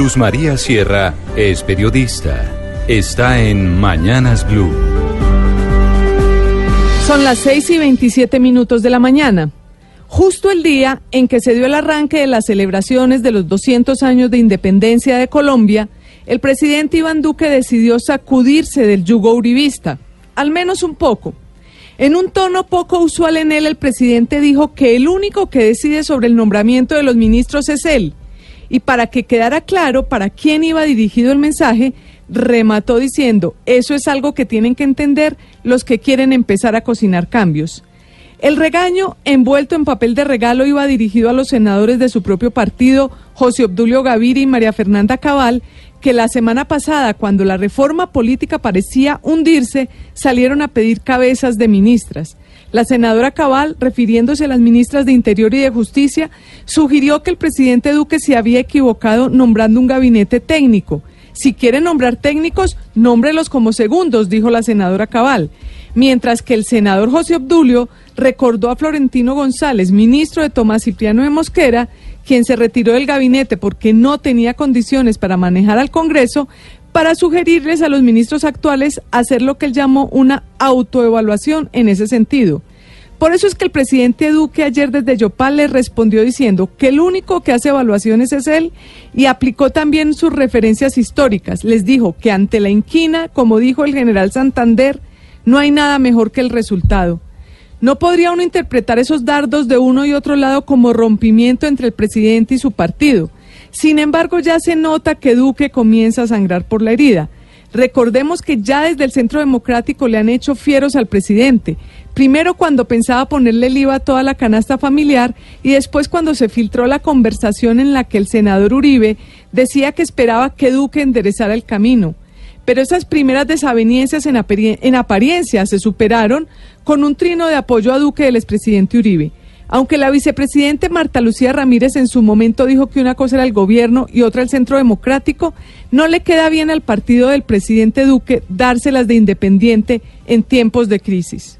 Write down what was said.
Luz María Sierra es periodista. Está en Mañanas Blue. Son las 6 y 27 minutos de la mañana. Justo el día en que se dio el arranque de las celebraciones de los 200 años de independencia de Colombia, el presidente Iván Duque decidió sacudirse del yugo uribista, al menos un poco. En un tono poco usual en él, el presidente dijo que el único que decide sobre el nombramiento de los ministros es él. Y para que quedara claro para quién iba dirigido el mensaje, remató diciendo, eso es algo que tienen que entender los que quieren empezar a cocinar cambios. El regaño envuelto en papel de regalo iba dirigido a los senadores de su propio partido, José Obdulio Gaviria y María Fernanda Cabal, que la semana pasada, cuando la reforma política parecía hundirse, salieron a pedir cabezas de ministras. La senadora Cabal, refiriéndose a las ministras de Interior y de Justicia, sugirió que el presidente Duque se había equivocado nombrando un gabinete técnico. Si quiere nombrar técnicos, nómbrelos como segundos, dijo la senadora Cabal mientras que el senador José Obdulio recordó a Florentino González, ministro de Tomás Cipriano de Mosquera, quien se retiró del gabinete porque no tenía condiciones para manejar al Congreso, para sugerirles a los ministros actuales hacer lo que él llamó una autoevaluación en ese sentido. Por eso es que el presidente Duque ayer desde Yopal le respondió diciendo que el único que hace evaluaciones es él y aplicó también sus referencias históricas. Les dijo que ante la inquina, como dijo el general Santander, no hay nada mejor que el resultado. ¿No podría uno interpretar esos dardos de uno y otro lado como rompimiento entre el presidente y su partido? Sin embargo, ya se nota que Duque comienza a sangrar por la herida. Recordemos que ya desde el Centro Democrático le han hecho fieros al presidente. Primero cuando pensaba ponerle el IVA a toda la canasta familiar y después cuando se filtró la conversación en la que el senador Uribe decía que esperaba que Duque enderezara el camino. Pero esas primeras desavenencias en, apariencia se superaron con un trino de apoyo a Duque del expresidente Uribe. Aunque la vicepresidente Marta Lucía Ramírez en su momento dijo que una cosa era el gobierno y otra el centro democrático, no le queda bien al partido del presidente Duque dárselas de independiente en tiempos de crisis.